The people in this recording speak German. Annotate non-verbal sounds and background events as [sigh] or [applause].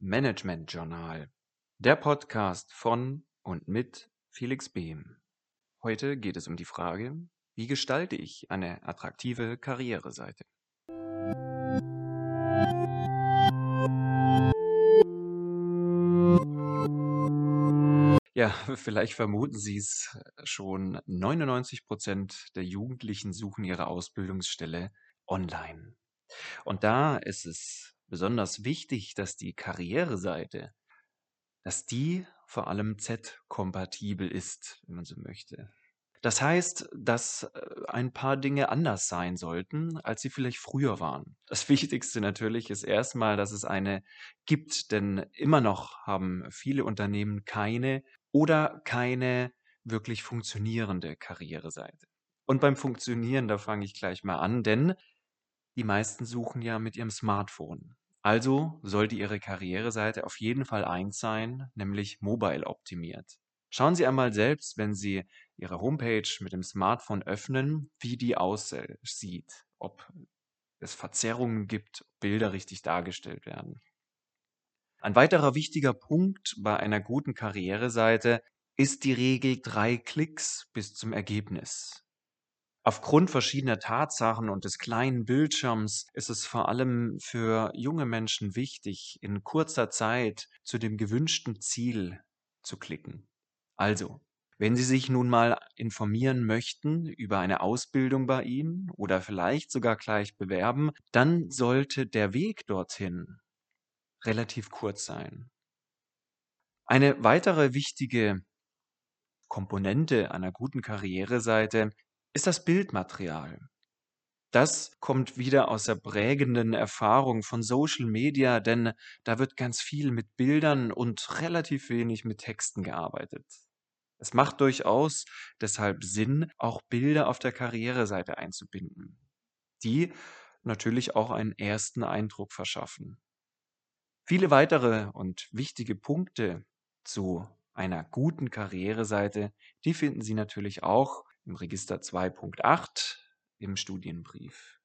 Management Journal, der Podcast von und mit Felix Behm. Heute geht es um die Frage, wie gestalte ich eine attraktive Karriereseite? Ja, [laughs] vielleicht vermuten Sie es schon, 99 Prozent der Jugendlichen suchen ihre Ausbildungsstelle online. Und da ist es besonders wichtig, dass die Karriereseite, dass die vor allem Z-kompatibel ist, wenn man so möchte. Das heißt, dass äh, ein paar Dinge anders sein sollten, als sie vielleicht früher waren. Das Wichtigste natürlich ist erstmal, dass es eine gibt, denn immer noch haben viele Unternehmen keine oder keine wirklich funktionierende Karriereseite. Und beim Funktionieren, da fange ich gleich mal an, denn die meisten suchen ja mit ihrem Smartphone. Also sollte Ihre Karriereseite auf jeden Fall eins sein, nämlich mobile optimiert. Schauen Sie einmal selbst, wenn Sie Ihre Homepage mit dem Smartphone öffnen, wie die aussieht, ob es Verzerrungen gibt, Bilder richtig dargestellt werden. Ein weiterer wichtiger Punkt bei einer guten Karriereseite ist die Regel drei Klicks bis zum Ergebnis. Aufgrund verschiedener Tatsachen und des kleinen Bildschirms ist es vor allem für junge Menschen wichtig, in kurzer Zeit zu dem gewünschten Ziel zu klicken. Also, wenn Sie sich nun mal informieren möchten über eine Ausbildung bei Ihnen oder vielleicht sogar gleich bewerben, dann sollte der Weg dorthin relativ kurz sein. Eine weitere wichtige Komponente einer guten Karriereseite ist das Bildmaterial. Das kommt wieder aus der prägenden Erfahrung von Social Media, denn da wird ganz viel mit Bildern und relativ wenig mit Texten gearbeitet. Es macht durchaus deshalb Sinn, auch Bilder auf der Karriereseite einzubinden, die natürlich auch einen ersten Eindruck verschaffen. Viele weitere und wichtige Punkte zu einer guten Karriereseite, die finden Sie natürlich auch im Register 2.8 im Studienbrief.